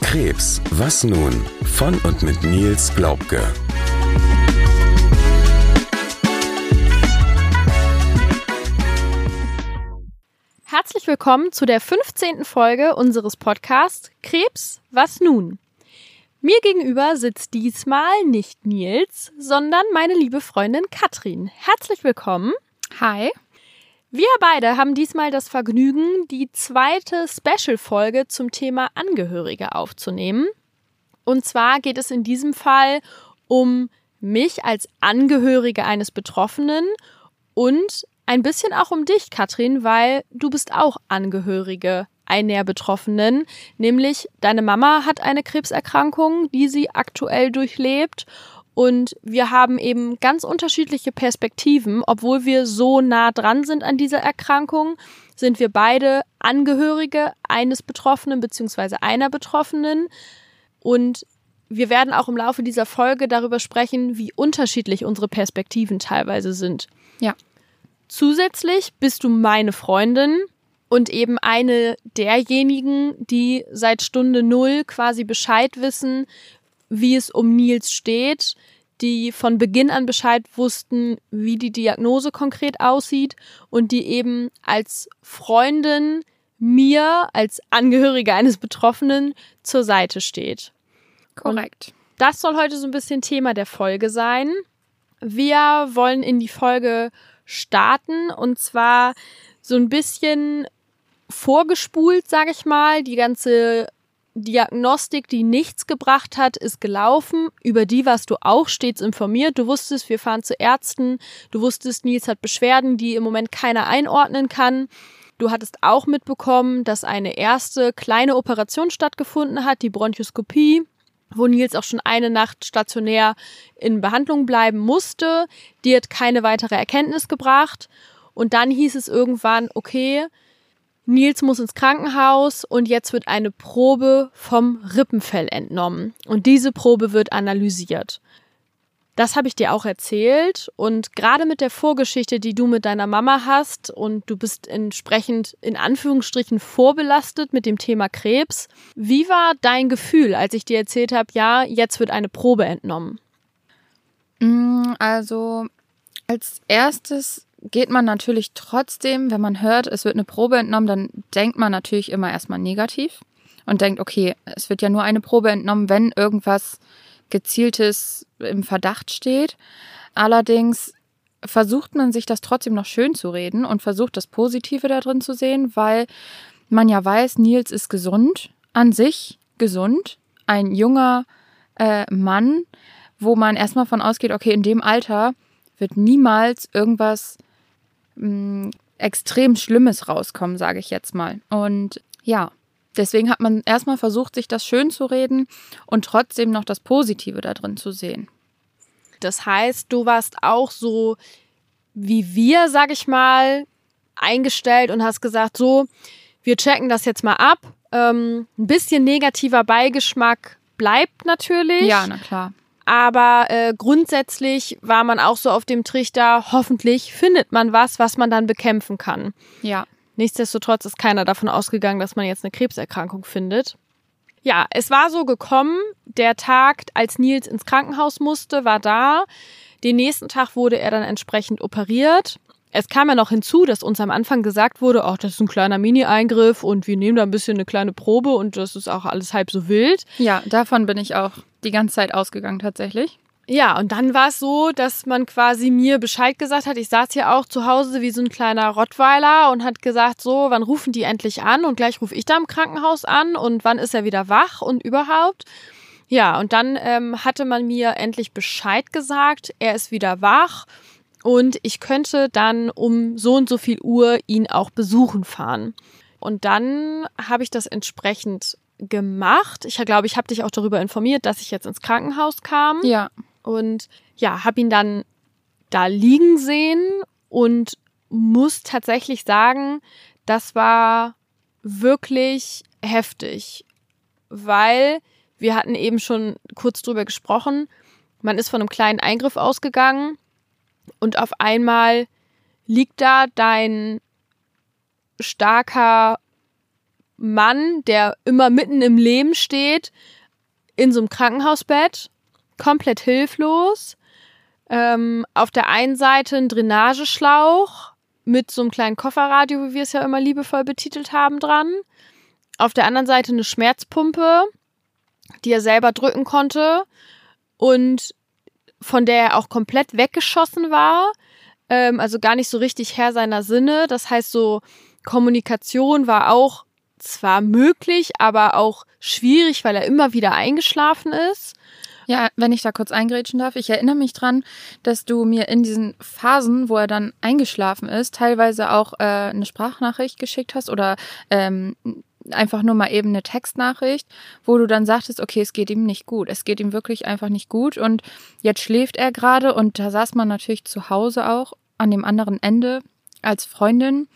Krebs, was nun? Von und mit Nils Glaubke. Herzlich willkommen zu der 15. Folge unseres Podcasts Krebs, was nun? Mir gegenüber sitzt diesmal nicht Nils, sondern meine liebe Freundin Katrin. Herzlich willkommen. Hi. Wir beide haben diesmal das Vergnügen, die zweite Special-Folge zum Thema Angehörige aufzunehmen. Und zwar geht es in diesem Fall um mich als Angehörige eines Betroffenen und ein bisschen auch um dich, Katrin, weil du bist auch Angehörige einer Betroffenen, nämlich deine Mama hat eine Krebserkrankung, die sie aktuell durchlebt und wir haben eben ganz unterschiedliche Perspektiven, obwohl wir so nah dran sind an dieser Erkrankung, sind wir beide Angehörige eines Betroffenen bzw. einer Betroffenen und wir werden auch im Laufe dieser Folge darüber sprechen, wie unterschiedlich unsere Perspektiven teilweise sind. Ja. Zusätzlich bist du meine Freundin und eben eine derjenigen, die seit Stunde Null quasi Bescheid wissen, wie es um Nils steht, die von Beginn an Bescheid wussten, wie die Diagnose konkret aussieht und die eben als Freundin mir als Angehörige eines Betroffenen zur Seite steht. Korrekt. Und das soll heute so ein bisschen Thema der Folge sein. Wir wollen in die Folge starten und zwar so ein bisschen vorgespult, sage ich mal. Die ganze Diagnostik, die nichts gebracht hat, ist gelaufen. Über die warst du auch stets informiert. Du wusstest, wir fahren zu Ärzten. Du wusstest, Nils hat Beschwerden, die im Moment keiner einordnen kann. Du hattest auch mitbekommen, dass eine erste kleine Operation stattgefunden hat, die Bronchoskopie wo Nils auch schon eine Nacht stationär in Behandlung bleiben musste. Die hat keine weitere Erkenntnis gebracht. Und dann hieß es irgendwann, okay, Nils muss ins Krankenhaus und jetzt wird eine Probe vom Rippenfell entnommen. Und diese Probe wird analysiert. Das habe ich dir auch erzählt und gerade mit der Vorgeschichte, die du mit deiner Mama hast und du bist entsprechend in Anführungsstrichen vorbelastet mit dem Thema Krebs. Wie war dein Gefühl, als ich dir erzählt habe, ja, jetzt wird eine Probe entnommen? Mm, also als erstes geht man natürlich trotzdem, wenn man hört, es wird eine Probe entnommen, dann denkt man natürlich immer erstmal negativ und denkt, okay, es wird ja nur eine Probe entnommen, wenn irgendwas gezieltes im Verdacht steht. Allerdings versucht man sich das trotzdem noch schön zu reden und versucht das Positive da drin zu sehen, weil man ja weiß, Nils ist gesund, an sich gesund, ein junger äh, Mann, wo man erstmal von ausgeht, okay, in dem Alter wird niemals irgendwas mh, mm, extrem Schlimmes rauskommen, sage ich jetzt mal. Und ja, Deswegen hat man erstmal versucht, sich das schön zu reden und trotzdem noch das Positive da drin zu sehen. Das heißt, du warst auch so wie wir, sag ich mal, eingestellt und hast gesagt, so, wir checken das jetzt mal ab. Ähm, ein bisschen negativer Beigeschmack bleibt natürlich. Ja, na klar. Aber äh, grundsätzlich war man auch so auf dem Trichter, hoffentlich findet man was, was man dann bekämpfen kann. Ja. Nichtsdestotrotz ist keiner davon ausgegangen, dass man jetzt eine Krebserkrankung findet. Ja, es war so gekommen, der Tag, als Nils ins Krankenhaus musste, war da. Den nächsten Tag wurde er dann entsprechend operiert. Es kam ja noch hinzu, dass uns am Anfang gesagt wurde, ach, das ist ein kleiner Mini-Eingriff und wir nehmen da ein bisschen eine kleine Probe und das ist auch alles halb so wild. Ja, davon bin ich auch die ganze Zeit ausgegangen tatsächlich. Ja, und dann war es so, dass man quasi mir Bescheid gesagt hat. Ich saß hier auch zu Hause wie so ein kleiner Rottweiler und hat gesagt, so, wann rufen die endlich an? Und gleich rufe ich da im Krankenhaus an und wann ist er wieder wach und überhaupt. Ja, und dann ähm, hatte man mir endlich Bescheid gesagt, er ist wieder wach und ich könnte dann um so und so viel Uhr ihn auch besuchen fahren. Und dann habe ich das entsprechend gemacht. Ich glaube, ich habe dich auch darüber informiert, dass ich jetzt ins Krankenhaus kam. Ja und ja, habe ihn dann da liegen sehen und muss tatsächlich sagen, das war wirklich heftig, weil wir hatten eben schon kurz drüber gesprochen. Man ist von einem kleinen Eingriff ausgegangen und auf einmal liegt da dein starker Mann, der immer mitten im Leben steht, in so einem Krankenhausbett, komplett hilflos. Ähm, auf der einen Seite ein Drainageschlauch mit so einem kleinen Kofferradio, wie wir es ja immer liebevoll betitelt haben, dran. Auf der anderen Seite eine Schmerzpumpe, die er selber drücken konnte und von der er auch komplett weggeschossen war. Ähm, also gar nicht so richtig Herr seiner Sinne. Das heißt, so Kommunikation war auch zwar möglich, aber auch schwierig, weil er immer wieder eingeschlafen ist. Ja, wenn ich da kurz eingrätschen darf, ich erinnere mich dran, dass du mir in diesen Phasen, wo er dann eingeschlafen ist, teilweise auch äh, eine Sprachnachricht geschickt hast oder ähm, einfach nur mal eben eine Textnachricht, wo du dann sagtest, okay, es geht ihm nicht gut. Es geht ihm wirklich einfach nicht gut und jetzt schläft er gerade und da saß man natürlich zu Hause auch an dem anderen Ende als Freundin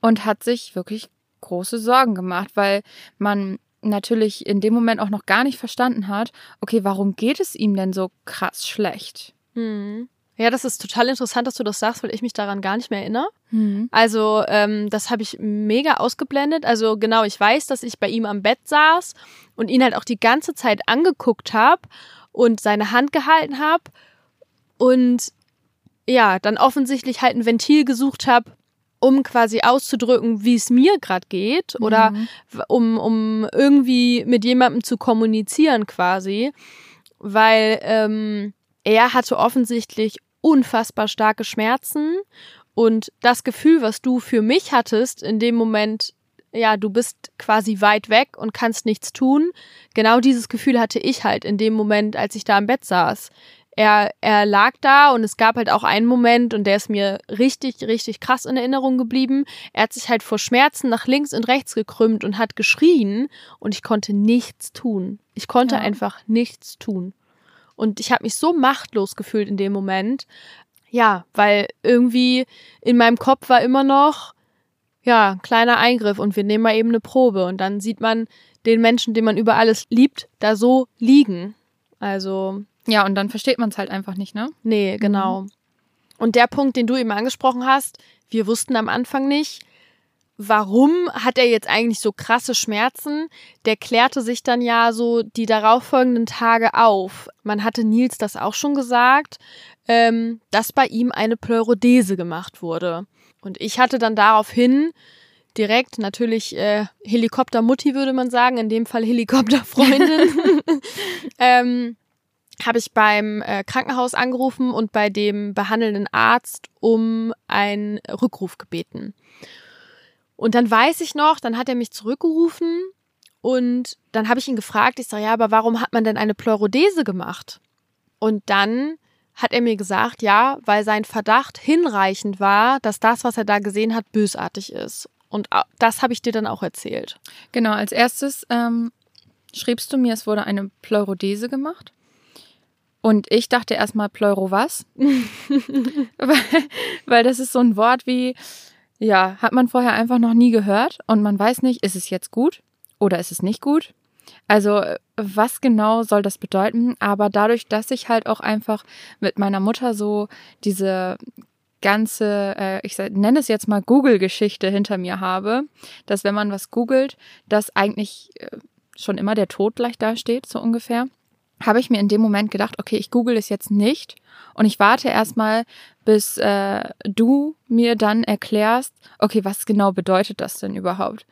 und hat sich wirklich große Sorgen gemacht, weil man natürlich in dem Moment auch noch gar nicht verstanden hat, okay, warum geht es ihm denn so krass schlecht? Hm. Ja, das ist total interessant, dass du das sagst, weil ich mich daran gar nicht mehr erinnere. Mhm. Also ähm, das habe ich mega ausgeblendet. Also genau, ich weiß, dass ich bei ihm am Bett saß und ihn halt auch die ganze Zeit angeguckt habe und seine Hand gehalten habe und ja, dann offensichtlich halt ein Ventil gesucht habe, um quasi auszudrücken, wie es mir gerade geht oder Mhm. um, um irgendwie mit jemandem zu kommunizieren quasi, weil ähm, er hatte offensichtlich unfassbar starke Schmerzen und das Gefühl, was du für mich hattest in dem Moment, ja, du bist quasi weit weg und kannst nichts tun. Genau dieses Gefühl hatte ich halt in dem Moment, als ich da im Bett saß. Er, er lag da und es gab halt auch einen Moment und der ist mir richtig, richtig krass in Erinnerung geblieben. Er hat sich halt vor Schmerzen nach links und rechts gekrümmt und hat geschrien und ich konnte nichts tun. Ich konnte Ja. einfach nichts tun. Und ich habe mich so machtlos gefühlt in dem Moment. Ja, weil irgendwie in meinem Kopf war immer noch, ja, kleiner Eingriff und wir nehmen mal eben eine Probe. Und dann sieht man den Menschen, den man über alles liebt, da so liegen. Also, Ja, und dann versteht man es halt einfach nicht, ne? nee, genau. Und der Punkt, den du eben angesprochen hast, wir wussten am Anfang nicht, warum hat er jetzt eigentlich so krasse Schmerzen? Der klärte sich dann ja so die darauffolgenden Tage auf. Man hatte Nils das auch schon gesagt, ähm, dass bei ihm eine Pleurodese gemacht wurde. Und ich hatte dann daraufhin direkt natürlich äh, Helikoptermutti würde man sagen, in dem Fall Helikopterfreundin, ähm, habe ich beim äh, Krankenhaus angerufen und bei dem behandelnden Arzt um einen Rückruf gebeten. Und dann weiß ich noch, dann hat er mich zurückgerufen und dann habe ich ihn gefragt, ich sage, ja, aber warum hat man denn eine Pleurodese gemacht? Und dann hat er mir gesagt, ja, weil sein Verdacht hinreichend war, dass das, was er da gesehen hat, bösartig ist. Und das habe ich dir dann auch erzählt. Genau, als erstes ähm, schriebst du mir, es wurde eine Pleurodese gemacht. Und ich dachte erstmal Pleuro was? weil, weil das ist so ein Wort wie, ja, hat man vorher einfach noch nie gehört und man weiß nicht, ist es jetzt gut oder ist es nicht gut? Also, was genau soll das bedeuten? Aber dadurch, dass ich halt auch einfach mit meiner Mutter so diese ganze, äh, ich nenne es jetzt mal Google-Geschichte hinter mir habe, dass wenn man was googelt, dass eigentlich äh, schon immer der Tod gleich dasteht, so ungefähr, habe ich mir in dem Moment gedacht, okay, ich google es jetzt nicht und ich warte erstmal, bis äh, du mir dann erklärst, okay, was genau bedeutet das denn überhaupt?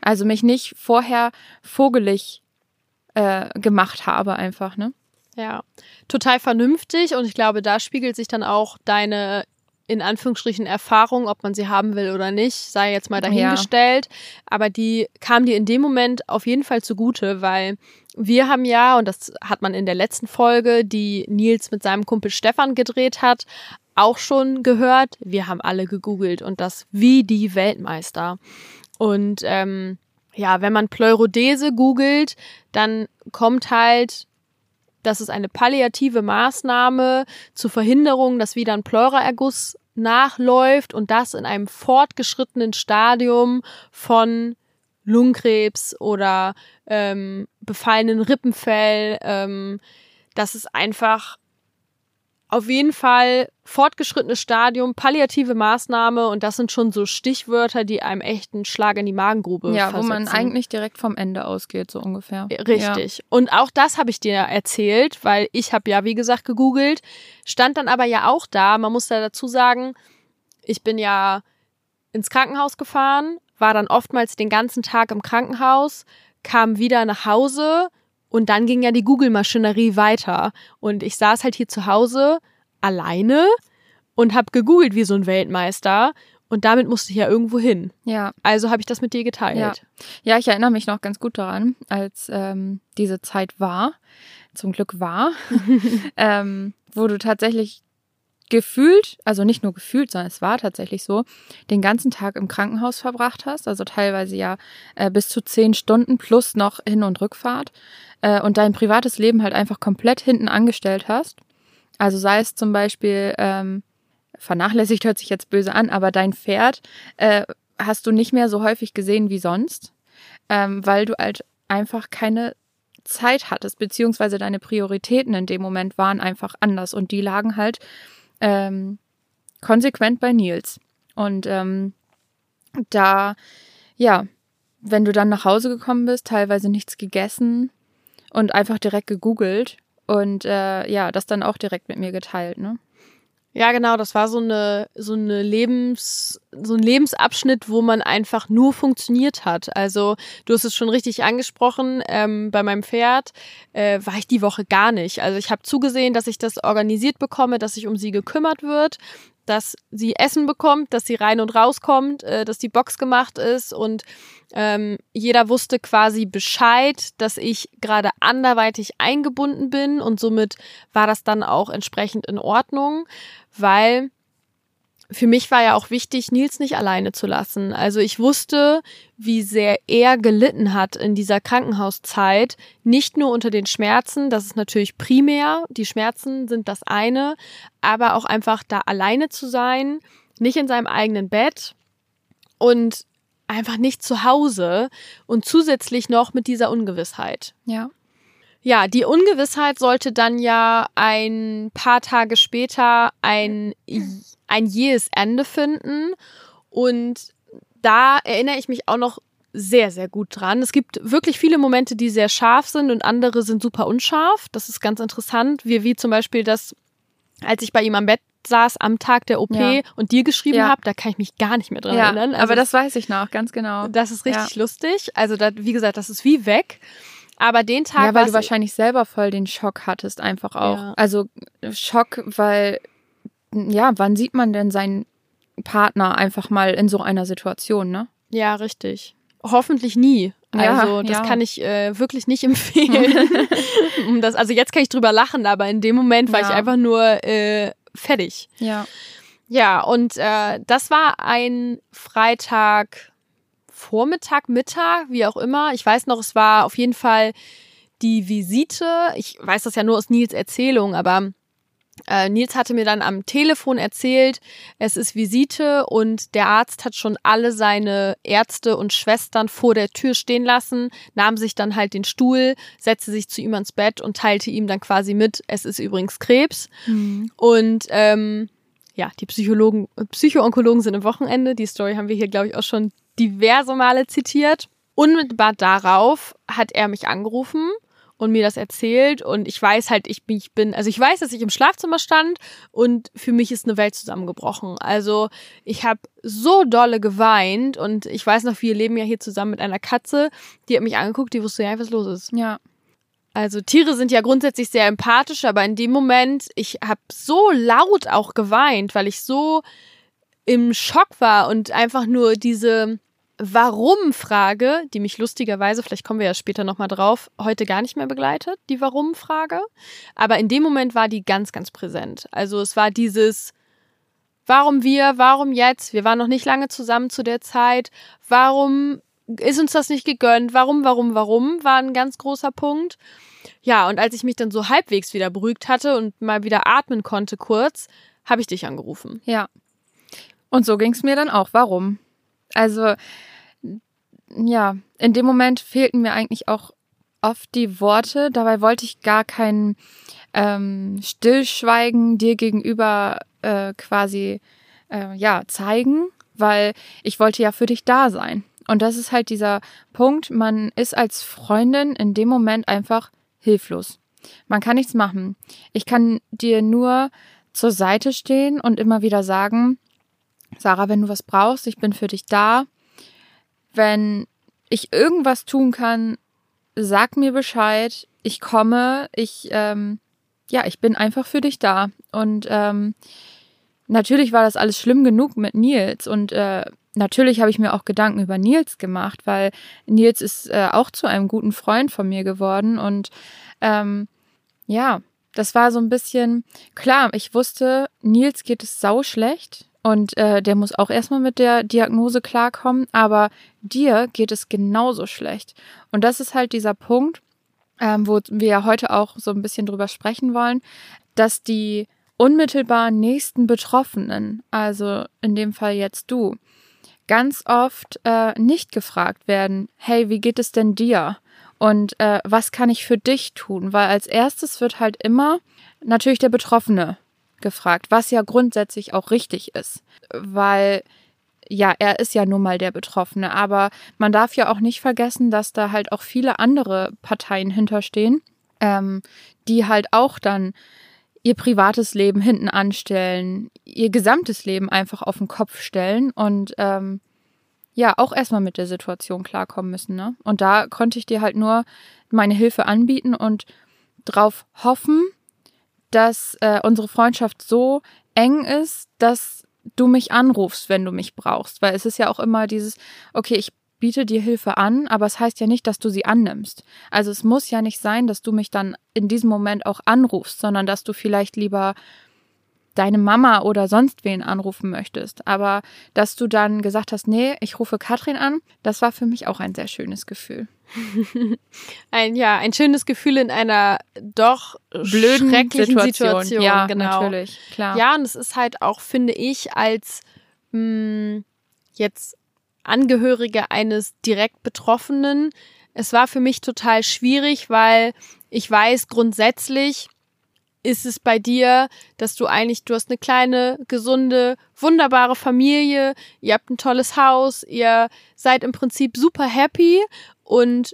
Also mich nicht vorher vogelig äh, gemacht habe einfach, ne? Ja, total vernünftig und ich glaube, da spiegelt sich dann auch deine in Anführungsstrichen Erfahrung, ob man sie haben will oder nicht, sei jetzt mal dahingestellt. Aber die kam dir in dem Moment auf jeden Fall zugute, weil wir haben ja, und das hat man in der letzten Folge, die Nils mit seinem Kumpel Stefan gedreht hat, auch schon gehört. Wir haben alle gegoogelt und das wie die Weltmeister. Und ähm, ja, wenn man Pleurodese googelt, dann kommt halt das ist eine palliative Maßnahme zur Verhinderung, dass wieder ein Pleuraerguss nachläuft und das in einem fortgeschrittenen Stadium von Lungenkrebs oder ähm, befallenen Rippenfell. Ähm, das ist einfach auf jeden Fall fortgeschrittenes Stadium, palliative Maßnahme und das sind schon so Stichwörter, die einem echten Schlag in die Magengrube Ja, versetzen. wo man eigentlich direkt vom Ende ausgeht, so ungefähr. Richtig. Und auch das habe ich dir erzählt, weil ich habe ja, wie gesagt, gegoogelt, stand dann aber ja auch da, man muss da dazu sagen, ich bin ja ins Krankenhaus gefahren, war dann oftmals den ganzen Tag im Krankenhaus, kam wieder nach Hause und dann ging ja die Google-Maschinerie weiter. Und ich saß halt hier zu Hause alleine und habe gegoogelt wie so ein Weltmeister. Und damit musste ich ja irgendwo hin. Ja. Also habe ich das mit dir geteilt. Ja. Ja, ich erinnere mich noch ganz gut daran, als ähm, diese Zeit war, zum Glück war, ähm, wo du tatsächlich gefühlt, also nicht nur gefühlt, sondern es war tatsächlich so, den ganzen Tag im Krankenhaus verbracht hast, also teilweise ja äh, bis zu zehn Stunden plus noch Hin- und Rückfahrt äh, und dein privates Leben halt einfach komplett hinten angestellt hast. Also sei es zum Beispiel, ähm, vernachlässigt hört sich jetzt böse an, aber dein Pferd äh, hast du nicht mehr so häufig gesehen wie sonst, ähm, weil du halt einfach keine Zeit hattest, beziehungsweise deine Prioritäten in dem Moment waren einfach anders und die lagen halt ähm, konsequent bei Nils. Und ähm, da, ja, wenn du dann nach Hause gekommen bist, teilweise nichts gegessen und einfach direkt gegoogelt und äh, ja, das dann auch direkt mit mir geteilt, ne? Ja, genau, das war so eine so eine Lebens so ein Lebensabschnitt, wo man einfach nur funktioniert hat. Also du hast es schon richtig angesprochen. Ähm, bei meinem Pferd äh, war ich die Woche gar nicht. Also ich habe zugesehen, dass ich das organisiert bekomme, dass sich um sie gekümmert wird, dass sie Essen bekommt, dass sie rein und rauskommt, äh, dass die Box gemacht ist und ähm, jeder wusste quasi Bescheid, dass ich gerade anderweitig eingebunden bin und somit war das dann auch entsprechend in Ordnung, weil für mich war ja auch wichtig, Nils nicht alleine zu lassen. Also ich wusste, wie sehr er gelitten hat in dieser Krankenhauszeit, nicht nur unter den Schmerzen, das ist natürlich primär, die Schmerzen sind das eine, aber auch einfach da alleine zu sein, nicht in seinem eigenen Bett und einfach nicht zu Hause und zusätzlich noch mit dieser Ungewissheit. Ja. Ja, die Ungewissheit sollte dann ja ein paar Tage später ein, ein jähes Ende finden. Und da erinnere ich mich auch noch sehr, sehr gut dran. Es gibt wirklich viele Momente, die sehr scharf sind und andere sind super unscharf. Das ist ganz interessant. Wie, wie zum Beispiel das, als ich bei ihm am Bett saß am Tag der OP Ja. und dir geschrieben Ja. habe, da kann ich mich gar nicht mehr dran ja, erinnern. Also aber das weiß ich noch, ganz genau. das ist richtig lustig. Also, da, wie gesagt, das ist wie weg. Aber den Tag Ja, weil du wahrscheinlich selber voll den Schock hattest, einfach auch. Also Schock, weil, ja, wann sieht man denn seinen Partner einfach mal in so einer Situation, ne? Ja, richtig. Hoffentlich nie. Ja, Also das ja. kann ich äh, wirklich nicht empfehlen. um das, also jetzt kann ich drüber lachen, aber in dem Moment war Ja. ich einfach nur äh, fertig. Ja. Ja, und äh, das war ein Freitag Vormittag, Mittag, wie auch immer. Ich weiß noch, es war auf jeden Fall die Visite. Ich weiß das ja nur aus Nils Erzählung, aber äh, Nils hatte mir dann am Telefon erzählt, es ist Visite und der Arzt hat schon alle seine Ärzte und Schwestern vor der Tür stehen lassen, nahm sich dann halt den Stuhl, setzte sich zu ihm ans Bett und teilte ihm dann quasi mit, es ist übrigens Krebs. Und ähm, ja, die Psychologen, Psychoonkologen sind am Wochenende. Die Story haben wir hier, glaube ich, auch schon diverse Male zitiert. Unmittelbar darauf hat er mich angerufen und mir das erzählt. Und ich weiß halt, ich bin, ich bin, also ich weiß, dass ich im Schlafzimmer stand und für mich ist eine Welt zusammengebrochen. Also ich habe so dolle geweint und ich weiß noch, wir leben ja hier zusammen mit einer Katze, die hat mich angeguckt, die wusste ja, was los ist. Ja. Also Tiere sind ja grundsätzlich sehr empathisch, aber in dem Moment, ich habe so laut auch geweint, weil ich so im Schock war und einfach nur diese Warum-Frage, die mich lustigerweise, vielleicht kommen wir ja später nochmal drauf, heute gar nicht mehr begleitet, die Warum-Frage. Aber in dem Moment war die ganz, ganz präsent. Also es war dieses, warum wir, warum jetzt? Wir waren noch nicht lange zusammen zu der Zeit. Warum ist uns das nicht gegönnt? Warum, warum, warum? War ein ganz großer Punkt. Ja, und als ich mich dann so halbwegs wieder beruhigt hatte und mal wieder atmen konnte kurz, habe ich dich angerufen. Ja. Und so ging es mir dann auch. Warum? Also, ja, in dem Moment fehlten mir eigentlich auch oft die Worte, dabei wollte ich gar kein ähm, Stillschweigen dir gegenüber äh, quasi äh, ja zeigen, weil ich wollte ja für dich da sein. Und das ist halt dieser Punkt, man ist als Freundin in dem Moment einfach hilflos. Man kann nichts machen. Ich kann dir nur zur Seite stehen und immer wieder sagen, Sarah, wenn du was brauchst, ich bin für dich da. Wenn ich irgendwas tun kann, sag mir Bescheid. Ich komme. Ich, ähm, ja, ich bin einfach für dich da. Und ähm, natürlich war das alles schlimm genug mit Nils und äh, natürlich habe ich mir auch Gedanken über Nils gemacht, weil Nils ist äh, auch zu einem guten Freund von mir geworden und ähm, ja, das war so ein bisschen klar. Ich wusste, Nils geht es sau schlecht und äh, der muss auch erstmal mit der Diagnose klarkommen, aber dir geht es genauso schlecht. Und das ist halt dieser Punkt, ähm, wo wir heute auch so ein bisschen drüber sprechen wollen, dass die unmittelbar nächsten Betroffenen, also in dem Fall jetzt du, ganz oft äh, nicht gefragt werden, hey, wie geht es denn dir? Und äh, was kann ich für dich tun? Weil als erstes wird halt immer natürlich der Betroffene gefragt, was ja grundsätzlich auch richtig ist. Weil ja, er ist ja nun mal der Betroffene, aber man darf ja auch nicht vergessen, dass da halt auch viele andere Parteien hinterstehen, ähm, die halt auch dann ihr privates Leben hinten anstellen, ihr gesamtes Leben einfach auf den Kopf stellen und ähm, ja, auch erstmal mit der Situation klarkommen müssen. Ne? Und da konnte ich dir halt nur meine Hilfe anbieten und drauf hoffen, dass äh, unsere Freundschaft so eng ist, dass du mich anrufst, wenn du mich brauchst. Weil es ist ja auch immer dieses, okay, ich biete dir Hilfe an, aber es heißt ja nicht, dass du sie annimmst. Also es muss ja nicht sein, dass du mich dann in diesem Moment auch anrufst, sondern dass du vielleicht lieber deine Mama oder sonst wen anrufen möchtest. Aber dass du dann gesagt hast, nee, ich rufe Katrin an, das war für mich auch ein sehr schönes Gefühl. ein ja, ein schönes Gefühl in einer doch blöden schrecklichen Situation. Situation. Ja, genau. natürlich, klar. Ja, und es ist halt auch, finde ich, als mh, hm, jetzt Angehörige eines direkt Betroffenen. Es war für mich total schwierig, weil ich weiß grundsätzlich, ist es bei dir, dass du eigentlich, du hast eine kleine, gesunde, wunderbare Familie, ihr habt ein tolles Haus, ihr seid im Prinzip super happy und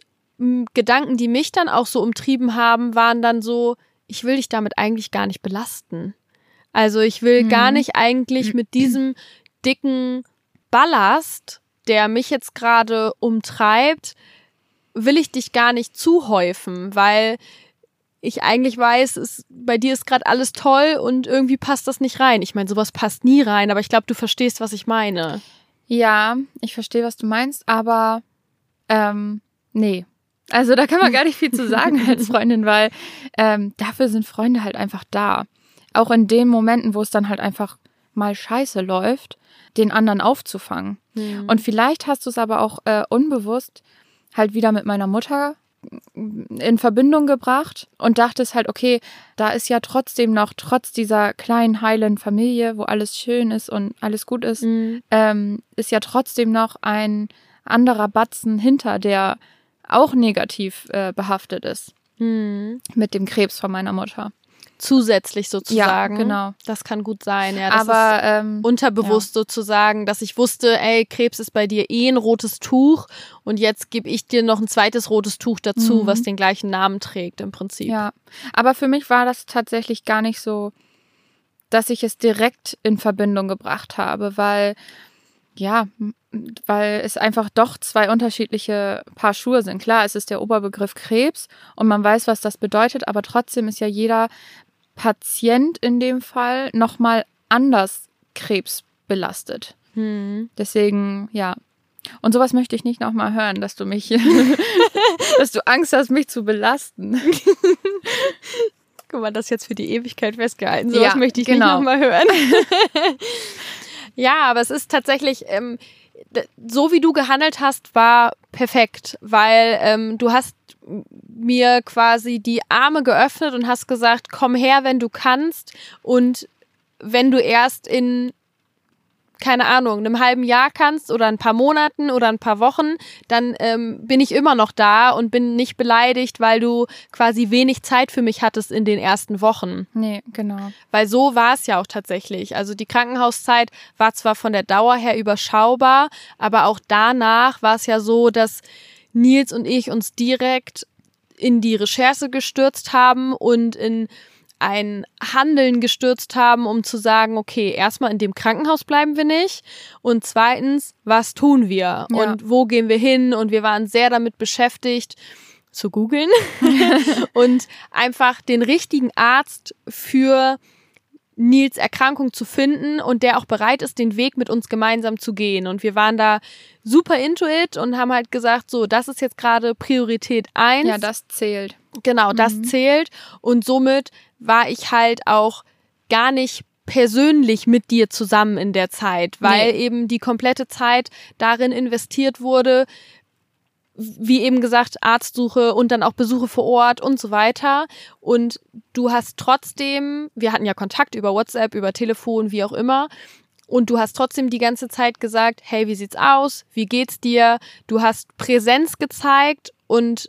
Gedanken, die mich dann auch so umtrieben haben, waren dann so, ich will dich damit eigentlich gar nicht belasten. Also ich will mhm. gar nicht eigentlich mit diesem dicken Ballast der mich jetzt gerade umtreibt, will ich dich gar nicht zuhäufen, weil ich eigentlich weiß, es, bei dir ist gerade alles toll und irgendwie passt das nicht rein. Ich meine, sowas passt nie rein, aber ich glaube, du verstehst, was ich meine. Ja, ich verstehe, was du meinst, aber ähm, nee. Also da kann man gar nicht viel zu sagen als Freundin, weil ähm, dafür sind Freunde halt einfach da. Auch in den Momenten, wo es dann halt einfach mal scheiße läuft, den anderen aufzufangen. Mhm. Und vielleicht hast du es aber auch äh, unbewusst halt wieder mit meiner Mutter in Verbindung gebracht und dachtest halt, okay, da ist ja trotzdem noch, trotz dieser kleinen, heilen Familie, wo alles schön ist und alles gut ist, mhm. ähm, ist ja trotzdem noch ein anderer Batzen hinter, der auch negativ äh, behaftet ist. Mhm. Mit dem Krebs von meiner Mutter zusätzlich sozusagen. Ja, genau. Das kann gut sein, ja. Das Aber ist ähm, unterbewusst ja. sozusagen, dass ich wusste, ey, Krebs ist bei dir eh ein rotes Tuch und jetzt gebe ich dir noch ein zweites rotes Tuch dazu, mhm. was den gleichen Namen trägt im Prinzip. Ja. Aber für mich war das tatsächlich gar nicht so, dass ich es direkt in Verbindung gebracht habe, weil ja, weil es einfach doch zwei unterschiedliche Paar Schuhe sind. Klar, es ist der Oberbegriff Krebs und man weiß, was das bedeutet, aber trotzdem ist ja jeder Patient in dem Fall nochmal anders Krebs belastet. Hm. Deswegen, ja. Und sowas möchte ich nicht nochmal hören, dass du mich, dass du Angst hast, mich zu belasten. Guck mal, das jetzt für die Ewigkeit festgehalten. Sowas ja, möchte ich genau. nicht nochmal hören. ja, aber es ist tatsächlich, ähm, so wie du gehandelt hast, war perfekt, weil ähm, du hast mir quasi die Arme geöffnet und hast gesagt, komm her, wenn du kannst und wenn du erst in keine Ahnung, einem halben Jahr kannst oder ein paar Monaten oder ein paar Wochen, dann ähm, bin ich immer noch da und bin nicht beleidigt, weil du quasi wenig Zeit für mich hattest in den ersten Wochen. Nee, genau. Weil so war es ja auch tatsächlich. Also die Krankenhauszeit war zwar von der Dauer her überschaubar, aber auch danach war es ja so, dass Nils und ich uns direkt in die Recherche gestürzt haben und in ein Handeln gestürzt haben, um zu sagen, okay, erstmal in dem Krankenhaus bleiben wir nicht und zweitens, was tun wir Ja. und wo gehen wir hin und wir waren sehr damit beschäftigt zu googeln und einfach den richtigen Arzt für Nils Erkrankung zu finden und der auch bereit ist, den Weg mit uns gemeinsam zu gehen. Und wir waren da super into it und haben halt gesagt, so, das ist jetzt gerade Priorität eins. Ja, das zählt. Genau, das Mhm. zählt. Und somit war ich halt auch gar nicht persönlich mit dir zusammen in der Zeit, weil Nee. eben die komplette Zeit darin investiert wurde, wie eben gesagt, Arztsuche und dann auch Besuche vor Ort und so weiter. Und du hast trotzdem, wir hatten ja Kontakt über WhatsApp, über Telefon, wie auch immer. Und du hast trotzdem die ganze Zeit gesagt, hey, wie sieht's aus? Wie geht's dir? Du hast Präsenz gezeigt und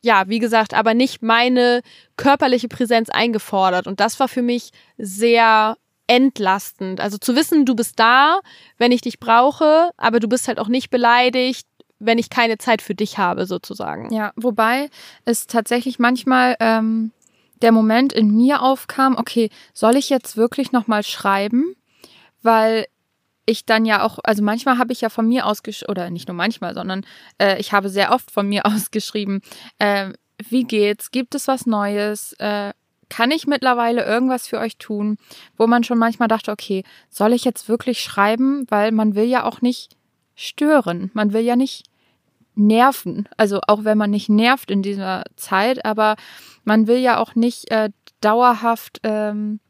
ja, wie gesagt, aber nicht meine körperliche Präsenz eingefordert. Und das war für mich sehr entlastend. Also zu wissen, du bist da, wenn ich dich brauche, aber du bist halt auch nicht beleidigt, wenn ich keine Zeit für dich habe, sozusagen. Ja, wobei es tatsächlich manchmal ähm, der Moment in mir aufkam, okay, soll ich jetzt wirklich nochmal schreiben? Weil ich dann ja auch, also manchmal habe ich ja von mir aus, gesch- oder nicht nur manchmal, sondern äh, ich habe sehr oft von mir aus geschrieben, äh, wie geht's? Gibt es was Neues? Äh, kann ich mittlerweile irgendwas für euch tun? Wo man schon manchmal dachte, okay, soll ich jetzt wirklich schreiben? Weil man will ja auch nicht stören. Man will ja nicht nerven. Also auch wenn man nicht nervt in dieser Zeit, aber man will ja auch nicht äh, dauerhaft, ähm,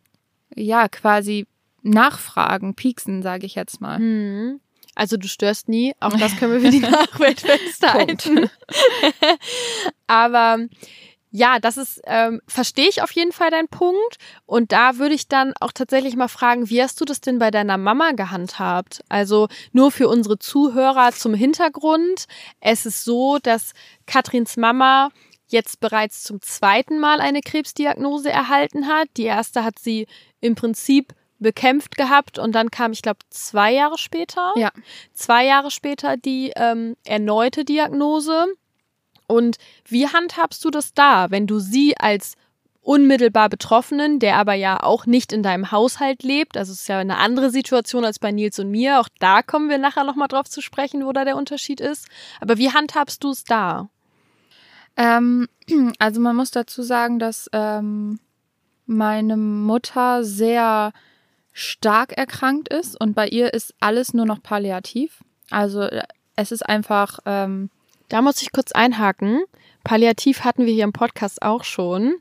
ja, quasi nachfragen, pieksen, sage ich jetzt mal. Hm. Also du störst nie, auch das können wir für die Nachwelt festhalten. Aber ja, das ist, ähm, verstehe ich auf jeden Fall deinen Punkt. Und da würde ich dann auch tatsächlich mal fragen, wie hast du das denn bei deiner Mama gehandhabt? Also nur für unsere Zuhörer zum Hintergrund. Es ist so, dass Katrins Mama jetzt bereits zum zweiten Mal eine Krebsdiagnose erhalten hat. Die erste hat sie im Prinzip bekämpft gehabt und dann kam, ich glaube, zwei Jahre später Ja. zwei Jahre später die ähm, erneute Diagnose. Und wie handhabst du das da, wenn du sie als unmittelbar Betroffenen, der aber ja auch nicht in deinem Haushalt lebt, also es ist ja eine andere Situation als bei Nils und mir, auch da kommen wir nachher nochmal drauf zu sprechen, wo da der Unterschied ist. Aber wie handhabst du es da? Ähm, also man muss dazu sagen, dass ähm, meine Mutter sehr stark erkrankt ist und bei ihr ist alles nur noch palliativ. Also äh, es ist einfach, ähm, Da muss ich kurz einhaken. Palliativ hatten wir hier im Podcast auch schon.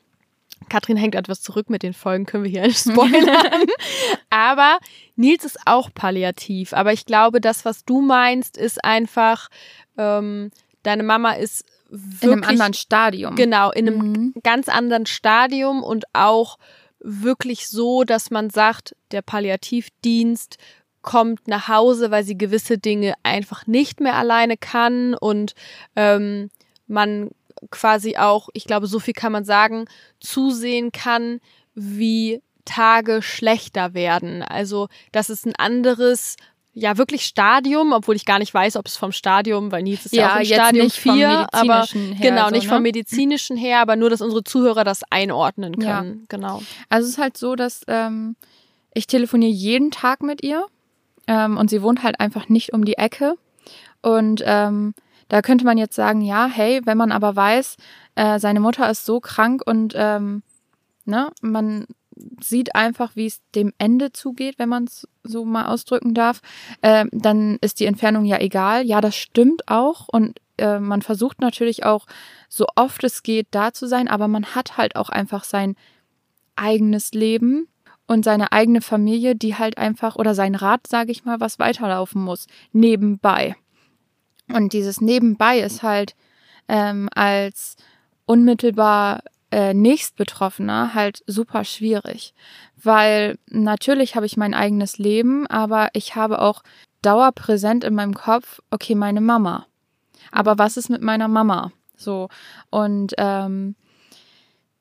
Katrin hängt etwas zurück mit den Folgen, können wir hier spoilern. aber Nils ist auch palliativ. Aber ich glaube, das, was du meinst, ist einfach, ähm, deine Mama ist wirklich in einem anderen Stadium. Genau, in einem Mhm. ganz anderen Stadium und auch wirklich so, dass man sagt, der Palliativdienst kommt nach Hause, weil sie gewisse Dinge einfach nicht mehr alleine kann und ähm, man quasi auch, ich glaube, so viel kann man sagen, zusehen kann, wie Tage schlechter werden. Also, das ist ein anderes, ja, wirklich Stadium, obwohl ich gar nicht weiß, ob es vom Stadium, weil Nils ist ja, Ja, auch im jetzt Stadium nicht vom 4, aber her, genau, so, nicht ne? vom medizinischen her, aber nur, dass unsere Zuhörer das einordnen Ja. können. Genau. Also es ist halt so, dass ähm, ich telefoniere jeden Tag mit ihr ähm, und sie wohnt halt einfach nicht um die Ecke. Und ähm, da könnte man jetzt sagen, ja, hey, wenn man aber weiß, äh, seine Mutter ist so krank und ähm, ne, man sieht einfach, wie es dem Ende zugeht, wenn man es so mal ausdrücken darf, ähm, dann ist die Entfernung ja egal. Ja, das stimmt auch und äh, man versucht natürlich auch, so oft es geht, da zu sein, aber man hat halt auch einfach sein eigenes Leben und seine eigene Familie, die halt einfach, oder sein Rad, sage ich mal, was weiterlaufen muss, nebenbei. Und dieses Nebenbei ist halt ähm, als unmittelbar äh, Nächstbetroffener halt super schwierig, weil natürlich habe ich mein eigenes Leben, aber ich habe auch dauerpräsent in meinem Kopf, okay, meine Mama. Aber was ist mit meiner Mama? So und ähm,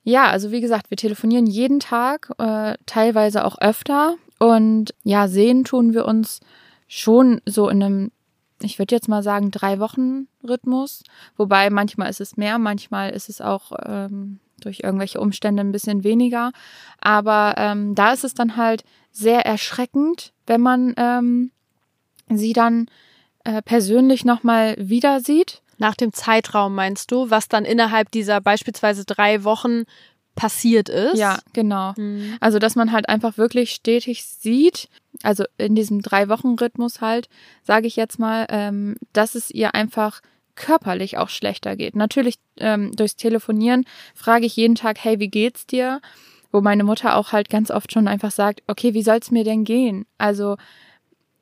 ja, also wie gesagt, wir telefonieren jeden Tag, äh, teilweise auch öfter und ja, sehen tun wir uns schon so in einem ich würde jetzt mal sagen, drei Wochen Rhythmus. Wobei manchmal ist es mehr, manchmal ist es auch ähm, durch irgendwelche Umstände ein bisschen weniger. Aber ähm, da ist es dann halt sehr erschreckend, wenn man ähm, sie dann äh, persönlich nochmal wieder sieht. Nach dem Zeitraum meinst du, was dann innerhalb dieser beispielsweise drei Wochen passiert ist? Ja, genau. Mhm. Also, dass man halt einfach wirklich stetig sieht, also in diesem Drei-Wochen-Rhythmus halt, sage ich jetzt mal, ähm, dass es ihr einfach körperlich auch schlechter geht. Natürlich ähm, durchs Telefonieren frage ich jeden Tag, hey, wie geht's dir? Wo meine Mutter auch halt ganz oft schon einfach sagt, okay, wie soll's mir denn gehen? Also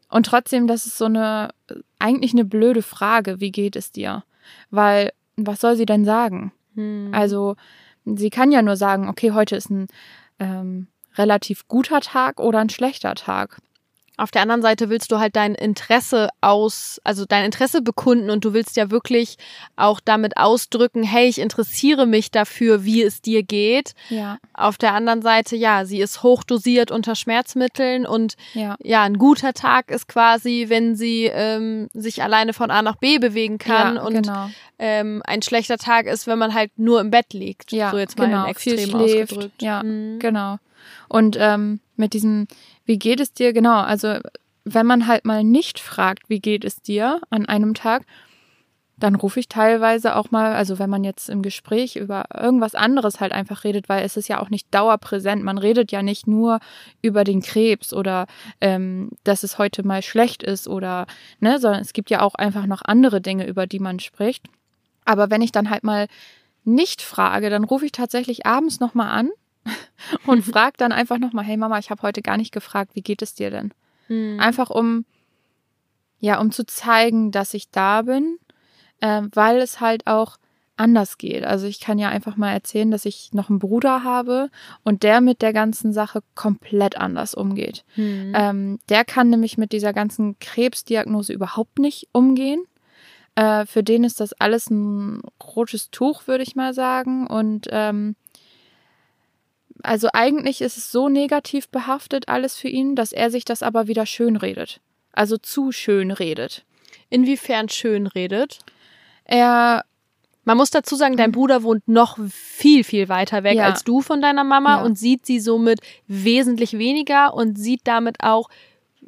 und trotzdem, das ist so eine eigentlich eine blöde Frage, wie geht es dir? Weil was soll sie denn sagen? Hm. Also sie kann ja nur sagen, okay, heute ist ein ähm, relativ guter Tag oder ein schlechter Tag. Auf der anderen Seite willst du halt dein Interesse aus, also dein Interesse bekunden und du willst ja wirklich auch damit ausdrücken, hey, ich interessiere mich dafür, wie es dir geht. Ja. Auf der anderen Seite, ja, sie ist hochdosiert unter Schmerzmitteln und ja, ja ein guter Tag ist quasi, wenn sie ähm, sich alleine von A nach B bewegen kann ja, und genau. ähm, ein schlechter Tag ist, wenn man halt nur im Bett liegt. Ja, so jetzt mal genau, extrem viel schläft. ausgedrückt. Ja, mhm. genau. Und ähm, mit diesem, wie geht es dir? Genau, also wenn man halt mal nicht fragt, wie geht es dir an einem Tag, dann rufe ich teilweise auch mal, also wenn man jetzt im Gespräch über irgendwas anderes halt einfach redet, weil es ist ja auch nicht dauerpräsent. Man redet ja nicht nur über den Krebs oder ähm, dass es heute mal schlecht ist oder, ne, sondern es gibt ja auch einfach noch andere Dinge, über die man spricht. Aber wenn ich dann halt mal nicht frage, dann rufe ich tatsächlich abends nochmal an und frag dann einfach nochmal, hey Mama, ich habe heute gar nicht gefragt, wie geht es dir denn? Mhm. Einfach um, ja, um zu zeigen, dass ich da bin, äh, weil es halt auch anders geht. Also ich kann ja einfach mal erzählen, dass ich noch einen Bruder habe und der mit der ganzen Sache komplett anders umgeht. Mhm. Ähm, der kann nämlich mit dieser ganzen Krebsdiagnose überhaupt nicht umgehen. Äh, für den ist das alles ein rotes Tuch, würde ich mal sagen. Und ähm, also eigentlich ist es so negativ behaftet alles für ihn, dass er sich das aber wieder schön redet. Also zu schön redet. Inwiefern schön redet? Er man muss dazu sagen, dein Bruder wohnt noch viel, viel weiter weg Ja. als du von deiner Mama Ja. und sieht sie somit wesentlich weniger und sieht damit auch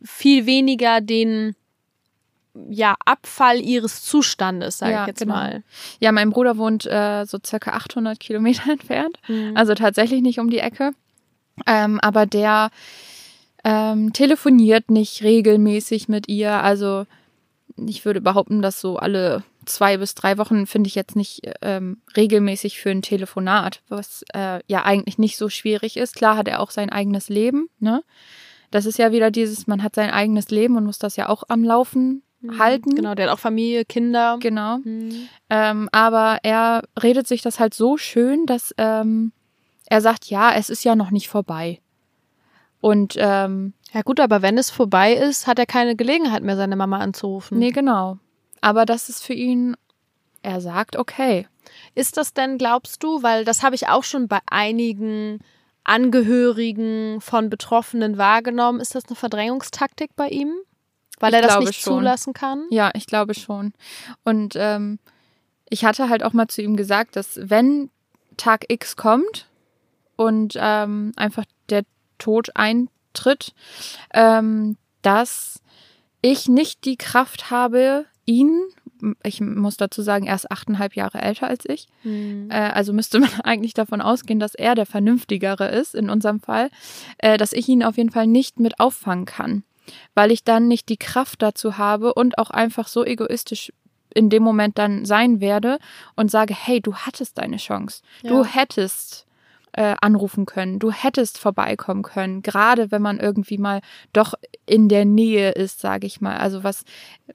viel weniger den ja, Abfall ihres Zustandes, sage Ja, ich jetzt genau. mal. Ja, mein Bruder wohnt äh, so circa 800 Kilometer entfernt, Mhm. also tatsächlich nicht um die Ecke. Ähm, aber der ähm, telefoniert nicht regelmäßig mit ihr. Also ich würde behaupten, dass so alle zwei bis drei Wochen finde ich jetzt nicht ähm, regelmäßig für ein Telefonat, was äh, ja eigentlich nicht so schwierig ist. Klar hat er auch sein eigenes Leben, ne? Das ist ja wieder dieses, man hat sein eigenes Leben und muss das ja auch am Laufen halten. Genau, der hat auch Familie, Kinder. Genau. Mhm. Ähm, aber er redet sich das halt so schön, dass ähm, er sagt, ja, es ist ja noch nicht vorbei. Und ähm, Ja gut, aber wenn es vorbei ist, hat er keine Gelegenheit mehr, seine Mama anzurufen. nee, genau. Aber das ist für ihn, er sagt, okay. Ist das denn, glaubst du, weil das habe ich auch schon bei einigen Angehörigen von Betroffenen wahrgenommen, ist das eine Verdrängungstaktik bei ihm? Weil Ich er das nicht schon. zulassen kann? Ja, ich glaube schon. Und ähm, ich hatte halt auch mal zu ihm gesagt, dass wenn Tag X kommt und ähm, einfach der Tod eintritt, ähm, dass ich nicht die Kraft habe, ihn, ich muss dazu sagen, er ist achteinhalb Jahre älter als ich, Hm. äh, also müsste man eigentlich davon ausgehen, dass er der Vernünftigere ist in unserem Fall, äh, dass ich ihn auf jeden Fall nicht mit auffangen kann, weil ich dann nicht die Kraft dazu habe und auch einfach so egoistisch in dem Moment dann sein werde und sage, hey, du hattest deine Chance, du Ja. hättest äh, anrufen können, du hättest vorbeikommen können, gerade wenn man irgendwie mal doch in der Nähe ist, sage ich mal. Also was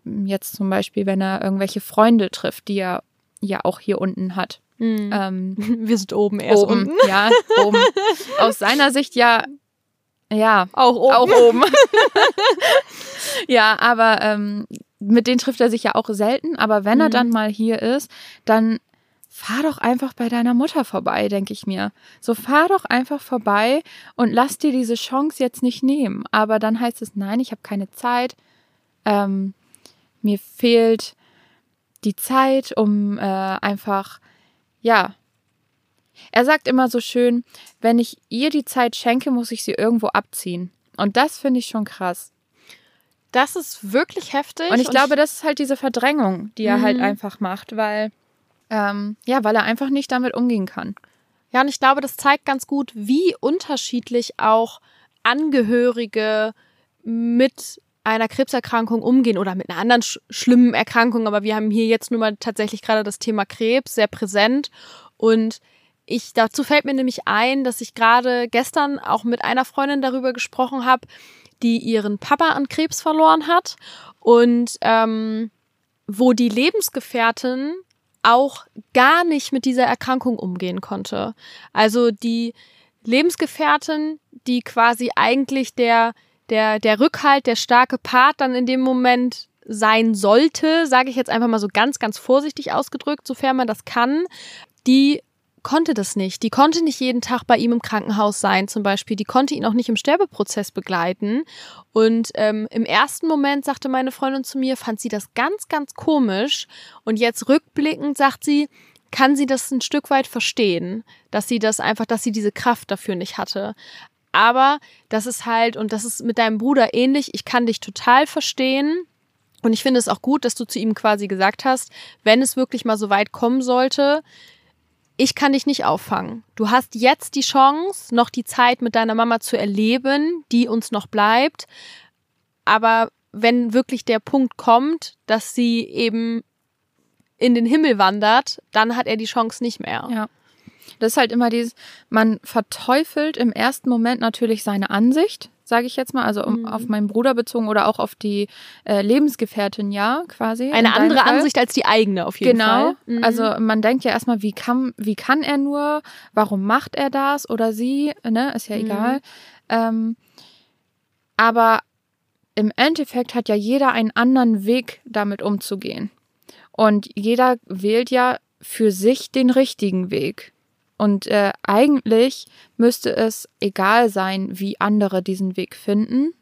ähm, jetzt zum Beispiel, wenn er irgendwelche Freunde trifft, die er ja auch hier unten hat. Mhm. Ähm, Wir sind oben, erst oben, unten. ja, oben. Aus seiner Sicht ja, ja, Auch oben. auch oben. ja, aber ähm, mit denen trifft er sich ja auch selten. Aber wenn er Mhm. dann mal hier ist, dann fahr doch einfach bei deiner Mutter vorbei, denke ich mir. So fahr doch einfach vorbei und lass dir diese Chance jetzt nicht nehmen. Aber dann heißt es, nein, ich habe keine Zeit. Ähm, mir fehlt die Zeit, um äh, einfach, ja. Er sagt immer so schön, wenn ich ihr die Zeit schenke, muss ich sie irgendwo abziehen. Und das finde ich schon krass. Das ist wirklich heftig. Und ich glaube, das ist halt diese Verdrängung, die er halt Mhm. einfach macht, weil, ähm, ja, weil er einfach nicht damit umgehen kann. Ja, und ich glaube, das zeigt ganz gut, wie unterschiedlich auch Angehörige mit einer Krebserkrankung umgehen oder mit einer anderen sch schlimmen Erkrankung. Aber wir haben hier jetzt nun mal tatsächlich gerade das Thema Krebs sehr präsent. Und ich, dazu fällt mir nämlich ein, dass ich gerade gestern auch mit einer Freundin darüber gesprochen habe, die ihren Papa an Krebs verloren hat und ähm, wo die Lebensgefährtin auch gar nicht mit dieser Erkrankung umgehen konnte. Also die Lebensgefährtin, die quasi eigentlich der, der, der Rückhalt, der starke Part dann in dem Moment sein sollte, sage ich jetzt einfach mal so ganz, ganz vorsichtig ausgedrückt, sofern man das kann, die konnte das nicht. Die konnte nicht jeden Tag bei ihm im Krankenhaus sein, zum Beispiel. Die konnte ihn auch nicht im Sterbeprozess begleiten. Und ähm, im ersten Moment sagte meine Freundin zu mir, fand sie das ganz, ganz komisch. Und jetzt rückblickend sagt sie, kann sie das ein Stück weit verstehen, dass sie das einfach, dass sie diese Kraft dafür nicht hatte. Aber das ist halt, und das ist mit deinem Bruder ähnlich, ich kann dich total verstehen. Und ich finde es auch gut, dass du zu ihm quasi gesagt hast, wenn es wirklich mal so weit kommen sollte, ich kann dich nicht auffangen. Du hast jetzt die Chance, noch die Zeit mit deiner Mama zu erleben, die uns noch bleibt. Aber wenn wirklich der Punkt kommt, dass sie eben in den Himmel wandert, dann hat er die Chance nicht mehr. Ja. Das ist halt immer dieses, man verteufelt im ersten Moment natürlich seine Ansicht, sage ich jetzt mal, also um, Mhm. auf meinen Bruder bezogen oder auch auf die äh, Lebensgefährtin, ja, quasi. Eine andere Fall. Ansicht als die eigene auf jeden genau. Fall. Mhm. Also man denkt ja erstmal, wie kann, wie kann er nur, warum macht er das oder sie, ne, ist ja Mhm. egal. Ähm, aber im Endeffekt hat ja jeder einen anderen Weg, damit umzugehen. Und jeder wählt ja für sich den richtigen Weg. Und äh, eigentlich müsste es egal sein, wie andere diesen Weg finden.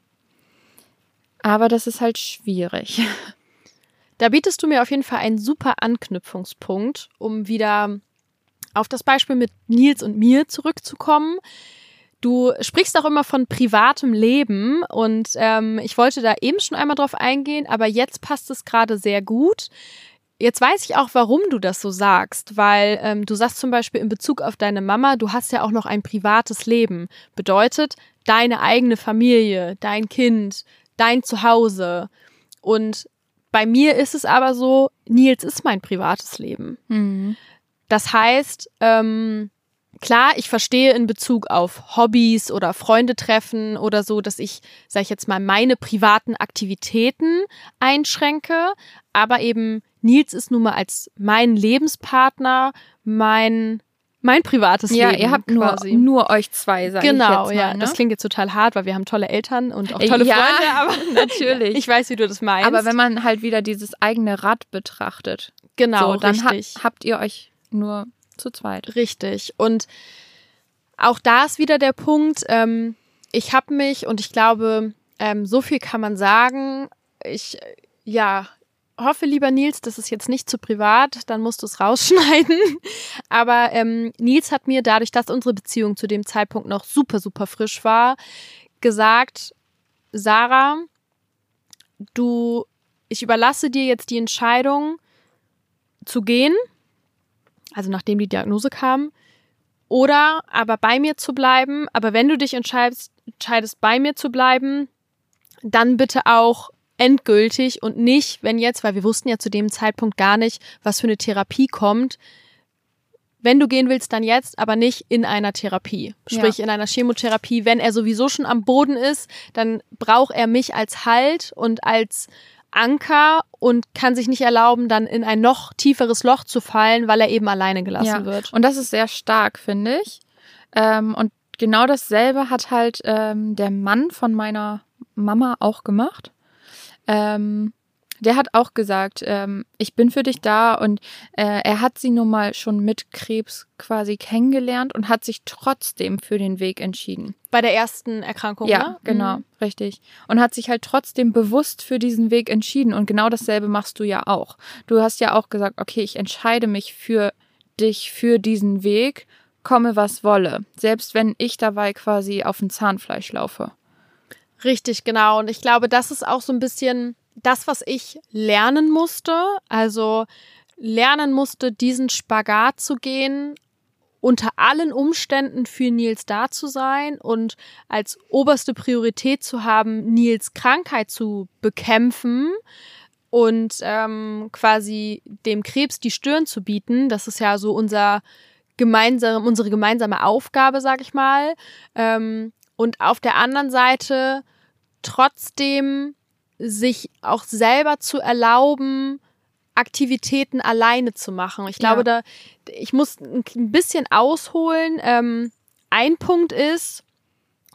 Aber das ist halt schwierig. Da bietest du mir auf jeden Fall einen super Anknüpfungspunkt, um wieder auf das Beispiel mit Nils und mir zurückzukommen. Du sprichst auch immer von privatem Leben und ähm, ich wollte da eben schon einmal drauf eingehen, aber jetzt passt es gerade sehr gut. Jetzt weiß ich auch, warum du das so sagst, weil ähm, du sagst zum Beispiel in Bezug auf deine Mama, du hast ja auch noch ein privates Leben. Bedeutet, deine eigene Familie, dein Kind, dein Zuhause. Und bei mir ist es aber so, Nils ist mein privates Leben. Mhm. Das heißt, ähm, klar, ich verstehe in Bezug auf Hobbys oder Freunde treffen oder so, dass ich, sag ich jetzt mal, meine privaten Aktivitäten einschränke, aber eben Nils ist nun mal als mein Lebenspartner mein mein privates Ja, Leben ihr habt nur, quasi. nur euch zwei, sag genau, ich jetzt mal, ja. ne? Das klingt jetzt total hart, weil wir haben tolle Eltern und auch tolle Ja, Freunde, aber natürlich. ich weiß, wie du das meinst. Aber wenn man halt wieder dieses eigene Rad betrachtet, genau, so, dann ha richtig. habt ihr euch nur zu zweit. Richtig. Und auch da ist wieder der Punkt, ähm, ich habe mich und ich glaube, ähm, so viel kann man sagen. Ich, äh, ja, hoffe, lieber Nils, das ist jetzt nicht zu privat, dann musst du es rausschneiden. Aber ähm, Nils hat mir dadurch, dass unsere Beziehung zu dem Zeitpunkt noch super, super frisch war, gesagt, Sarah, du, ich überlasse dir jetzt die Entscheidung zu gehen, also nachdem die Diagnose kam, oder aber bei mir zu bleiben. Aber wenn du dich entscheidest, entscheidest bei mir zu bleiben, dann bitte auch endgültig und nicht, wenn jetzt, weil wir wussten ja zu dem Zeitpunkt gar nicht, was für eine Therapie kommt. Wenn du gehen willst, dann jetzt, aber nicht in einer Therapie. Sprich, Ja. in einer Chemotherapie. Wenn er sowieso schon am Boden ist, dann braucht er mich als Halt und als Anker und kann sich nicht erlauben, dann in ein noch tieferes Loch zu fallen, weil er eben alleine gelassen Ja. wird. Und das ist sehr stark, finde ich. Ähm, und genau dasselbe hat halt ähm, der Mann von meiner Mama auch gemacht. Ähm, der hat auch gesagt, ähm, ich bin für dich da und äh, er hat sie nun mal schon mit Krebs quasi kennengelernt und hat sich trotzdem für den Weg entschieden. Bei der ersten Erkrankung, Ja, ne? genau, Mhm. richtig. Und hat sich halt trotzdem bewusst für diesen Weg entschieden. Und genau dasselbe machst du ja auch. Du hast ja auch gesagt, okay, ich entscheide mich für dich, für diesen Weg, komme was wolle. Selbst wenn ich dabei quasi auf dem Zahnfleisch laufe. Richtig, genau. Und ich glaube, das ist auch so ein bisschen das, was ich lernen musste. Also lernen musste, diesen Spagat zu gehen, unter allen Umständen für Nils da zu sein und als oberste Priorität zu haben, Nils Krankheit zu bekämpfen und ähm, quasi dem Krebs die Stirn zu bieten. Das ist ja so unser gemeinsam, unsere gemeinsame Aufgabe, sag ich mal. Ähm, und auf der anderen Seite trotzdem sich auch selber zu erlauben, Aktivitäten alleine zu machen. Ich glaube, Ja. da ich muss ein bisschen ausholen. Ähm, ein Punkt ist,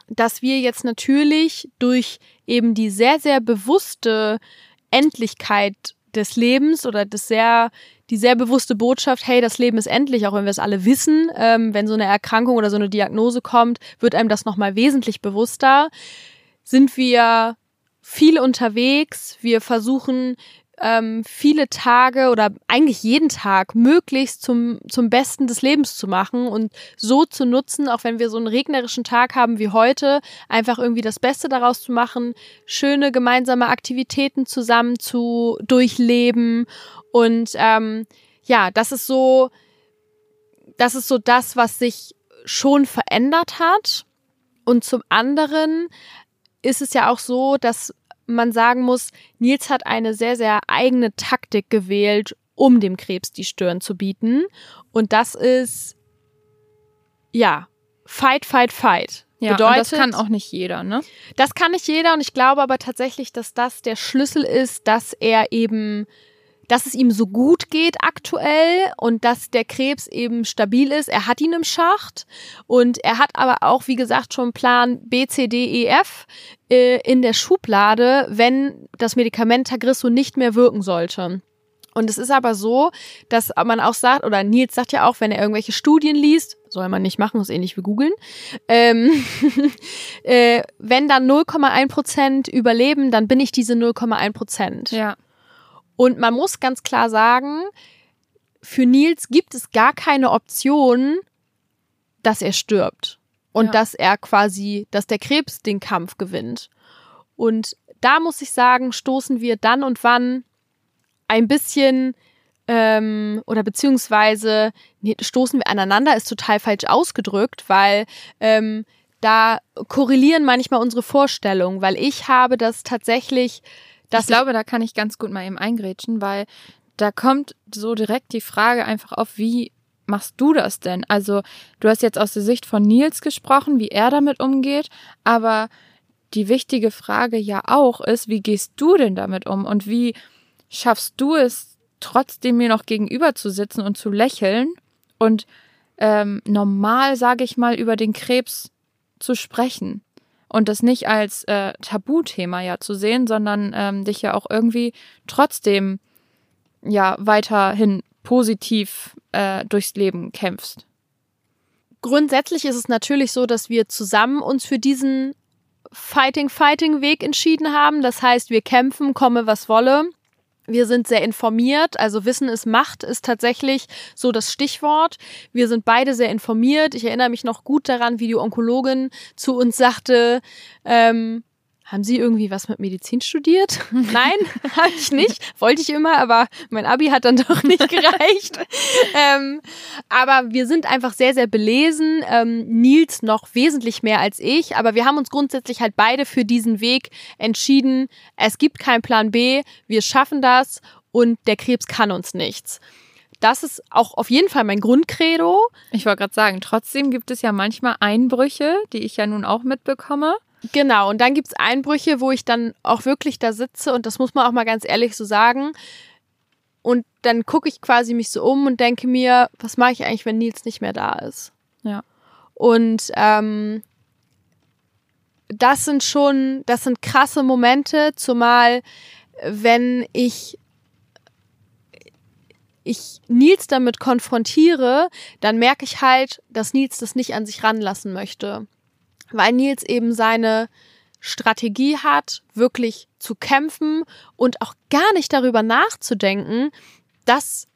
dass wir jetzt natürlich durch eben die sehr, sehr bewusste Endlichkeit des Lebens oder das sehr, die sehr bewusste Botschaft, hey, das Leben ist endlich, auch wenn wir es alle wissen, ähm, wenn so eine Erkrankung oder so eine Diagnose kommt, wird einem das nochmal wesentlich bewusster. Sind wir viel unterwegs, wir versuchen ähm, viele Tage oder eigentlich jeden Tag möglichst zum, zum Besten des Lebens zu machen und so zu nutzen, auch wenn wir so einen regnerischen Tag haben wie heute, einfach irgendwie das Beste daraus zu machen, schöne gemeinsame Aktivitäten zusammen zu durchleben und ähm, ja, das ist so, das ist so das, was sich schon verändert hat. Und zum anderen ist es ja auch so, dass man sagen muss, Nils hat eine sehr, sehr eigene Taktik gewählt, um dem Krebs die Stirn zu bieten. Und das ist, ja, fight, fight, fight. Ja, Bedeutet, das kann auch nicht jeder, ne? das kann nicht jeder und ich glaube aber tatsächlich, dass das der Schlüssel ist, dass er eben, dass es ihm so gut geht aktuell und dass der Krebs eben stabil ist. Er hat ihn im Schacht und er hat aber auch, wie gesagt, schon Plan B, C, D, E, F äh, in der Schublade, wenn das Medikament Tagrisso nicht mehr wirken sollte. Und es ist aber so, dass man auch sagt, oder Nils sagt ja auch, wenn er irgendwelche Studien liest, soll man nicht machen, ist ähnlich wie googeln, ähm, äh, wenn dann 0,1 Prozent überleben, dann bin ich diese 0,1 Prozent. Ja. Und man muss ganz klar sagen, für Nils gibt es gar keine Option, dass er stirbt. Und Ja. dass er quasi, dass der Krebs den Kampf gewinnt. Und da muss ich sagen, stoßen wir dann und wann ein bisschen ähm, oder beziehungsweise nee, stoßen wir aneinander, ist total falsch ausgedrückt, weil ähm, da korrelieren manchmal unsere Vorstellungen, weil ich habe das tatsächlich, dass ich glaube, da kann ich ganz gut mal eben eingrätschen, weil da kommt so direkt die Frage einfach auf, wie machst du das denn? Also, du hast jetzt aus der Sicht von Nils gesprochen, wie er damit umgeht, aber die wichtige Frage ja auch ist, wie gehst du denn damit um und wie schaffst du es, trotzdem mir noch gegenüber zu sitzen und zu lächeln und ähm, normal, sage ich mal, über den Krebs zu sprechen und das nicht als äh, Tabuthema ja zu sehen, sondern ähm, dich ja auch irgendwie trotzdem ja weiterhin positiv äh, durchs Leben kämpfst. grundsätzlich ist es natürlich so, dass wir zusammen uns für diesen Fighting-Fighting-Weg entschieden haben. Das heißt, wir kämpfen, komme was wolle. Wir sind sehr informiert, also Wissen ist Macht ist tatsächlich so das Stichwort. Wir sind beide sehr informiert. Ich erinnere mich noch gut daran, wie die Onkologin zu uns sagte, ähm, haben Sie irgendwie was mit Medizin studiert? Nein, habe ich nicht. Wollte ich immer, aber mein Abi hat dann doch nicht gereicht. ähm, aber wir sind einfach sehr, sehr belesen. Ähm, Nils noch wesentlich mehr als ich. Aber wir haben uns grundsätzlich halt beide für diesen Weg entschieden. Es gibt keinen Plan B. Wir schaffen das und der Krebs kann uns nichts. Das ist auch auf jeden Fall mein Grundcredo. Ich wollte gerade sagen, trotzdem gibt es ja manchmal Einbrüche, die ich ja nun auch mitbekomme. Genau, und dann gibt's Einbrüche, wo ich dann auch wirklich da sitze und das muss man auch mal ganz ehrlich so sagen. Und dann gucke ich quasi mich so um und denke mir, was mache ich eigentlich, wenn Nils nicht mehr da ist? Ja. Und ähm, das sind schon, das sind krasse Momente, zumal wenn ich ich Nils damit konfrontiere, dann merke ich halt, dass Nils das nicht an sich ranlassen möchte. Weil Nils eben seine Strategie hat, wirklich zu kämpfen und auch gar nicht darüber nachzudenken, dass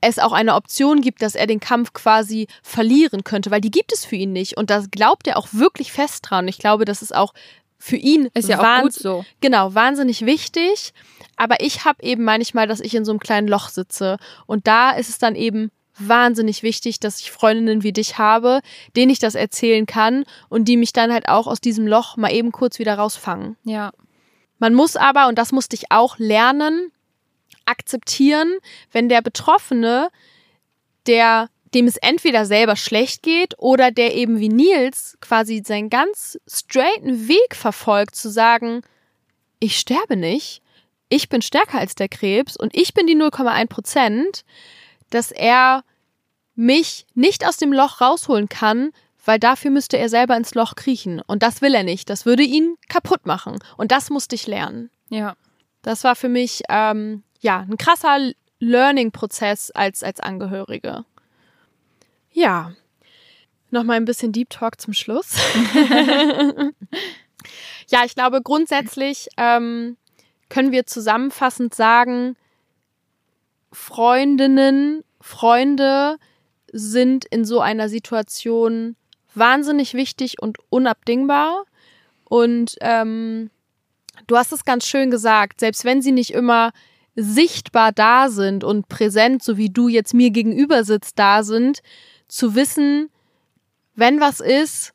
es auch eine Option gibt, dass er den Kampf quasi verlieren könnte, weil die gibt es für ihn nicht. Und da glaubt er auch wirklich fest dran. Ich glaube, das ist auch für ihn ist ja auch gut so. Genau, wahnsinnig wichtig. Aber ich habe eben manchmal, dass ich in so einem kleinen Loch sitze. Und da ist es dann eben wahnsinnig wichtig, dass ich Freundinnen wie dich habe, denen ich das erzählen kann und die mich dann halt auch aus diesem Loch mal eben kurz wieder rausfangen. Ja. Man muss aber, und das musste ich auch lernen, akzeptieren, wenn der Betroffene, der dem es entweder selber schlecht geht oder der eben wie Nils quasi seinen ganz straighten Weg verfolgt, zu sagen, ich sterbe nicht, ich bin stärker als der Krebs und ich bin die 0,1 Prozent, dass er mich nicht aus dem Loch rausholen kann, weil dafür müsste er selber ins Loch kriechen. Und das will er nicht. Das würde ihn kaputt machen. Und das musste ich lernen. Ja. Das war für mich ähm, ja ein krasser Learning-Prozess als als Angehörige. Ja. Nochmal ein bisschen Deep Talk zum Schluss. ja, ich glaube, grundsätzlich ähm, können wir zusammenfassend sagen, Freundinnen, Freunde sind in so einer Situation wahnsinnig wichtig und unabdingbar. Und ähm, du hast es ganz schön gesagt, selbst wenn sie nicht immer sichtbar da sind und präsent, so wie du jetzt mir gegenüber sitzt, da sind, zu wissen, wenn was ist,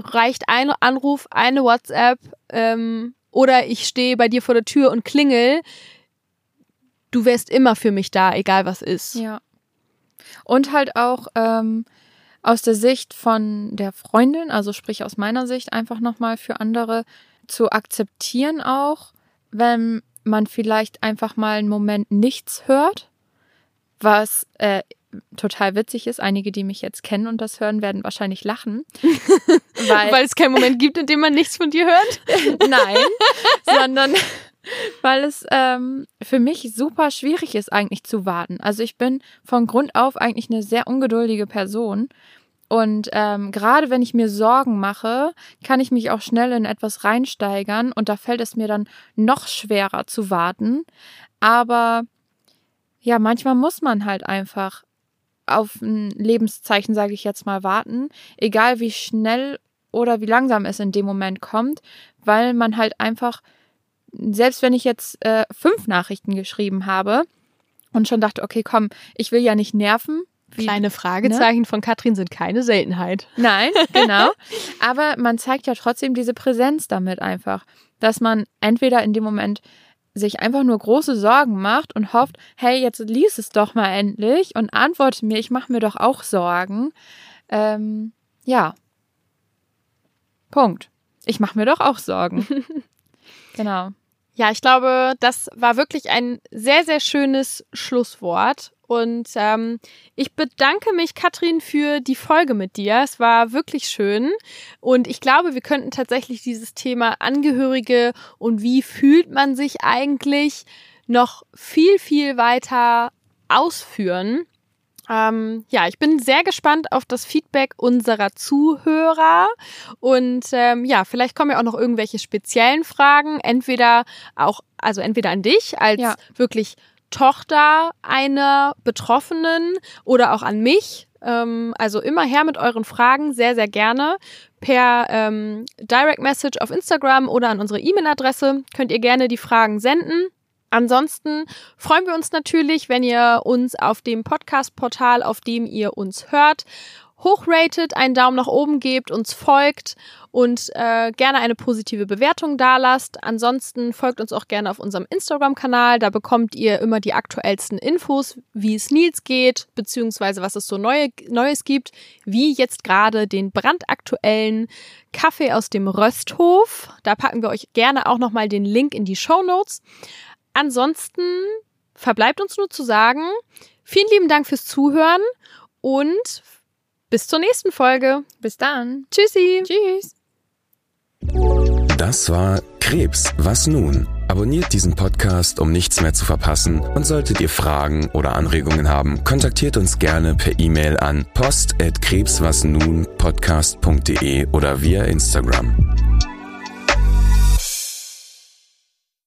reicht ein Anruf, eine WhatsApp ähm, oder ich stehe bei dir vor der Tür und klingel. Du wärst immer für mich da, egal was ist. Ja. Und halt auch ähm, aus der Sicht von der Freundin, also sprich aus meiner Sicht, einfach nochmal für andere zu akzeptieren auch, wenn man vielleicht einfach mal einen Moment nichts hört, was äh, total witzig ist. Einige, die mich jetzt kennen und das hören, werden wahrscheinlich lachen. weil, weil es keinen Moment gibt, in dem man nichts von dir hört? Nein, sondern weil es ähm, für mich super schwierig ist, eigentlich zu warten. Also ich bin von Grund auf eigentlich eine sehr ungeduldige Person. Und ähm, gerade wenn ich mir Sorgen mache, kann ich mich auch schnell in etwas reinsteigern und da fällt es mir dann noch schwerer zu warten. Aber ja, manchmal muss man halt einfach auf ein Lebenszeichen, sage ich jetzt mal, warten, egal wie schnell oder wie langsam es in dem Moment kommt, weil man halt einfach, selbst wenn ich jetzt äh, fünf Nachrichten geschrieben habe und schon dachte, okay, komm, ich will ja nicht nerven. Wie, Kleine Fragezeichen ne? von Katrin sind keine Seltenheit. Nein, genau. Aber man zeigt ja trotzdem diese Präsenz damit einfach, dass man entweder in dem Moment sich einfach nur große Sorgen macht und hofft, hey, jetzt lies es doch mal endlich und antworte mir, ich mache mir doch auch Sorgen. Ähm, ja. Punkt. Ich mache mir doch auch Sorgen. genau. Ja, ich glaube, das war wirklich ein sehr, sehr schönes Schlusswort. Und ähm, ich bedanke mich, Katrin, für die Folge mit dir. Es war wirklich schön. Und ich glaube, wir könnten tatsächlich dieses Thema Angehörige und wie fühlt man sich eigentlich noch viel, viel weiter ausführen. Ähm, ja, ich bin sehr gespannt auf das Feedback unserer Zuhörer. Und ähm, ja, vielleicht kommen ja auch noch irgendwelche speziellen Fragen. Entweder auch, also entweder an dich als ja. wirklich Tochter einer Betroffenen oder auch an mich. Ähm, also immer her mit euren Fragen, sehr, sehr gerne. Per ähm, Direct Message auf Instagram oder an unsere E-Mail-Adresse könnt ihr gerne die Fragen senden. Ansonsten freuen wir uns natürlich, wenn ihr uns auf dem Podcast-Portal, auf dem ihr uns hört, hochratet, einen Daumen nach oben gebt, uns folgt und äh, gerne eine positive Bewertung dalasst. Ansonsten folgt uns auch gerne auf unserem Instagram-Kanal. Da bekommt ihr immer die aktuellsten Infos, wie es Nils geht, beziehungsweise was es so Neue, Neues gibt, wie jetzt gerade den brandaktuellen Kaffee aus dem Rösthof. Da packen wir euch gerne auch nochmal den Link in die Show Notes. Ansonsten verbleibt uns nur zu sagen, vielen lieben Dank fürs Zuhören und bis zur nächsten Folge. Bis dann. Tschüssi. Tschüss. Das war Krebs, was nun? Abonniert diesen Podcast, um nichts mehr zu verpassen. Und solltet ihr Fragen oder Anregungen haben, kontaktiert uns gerne per E-Mail an post@krebswasnunpodcast.de oder via Instagram.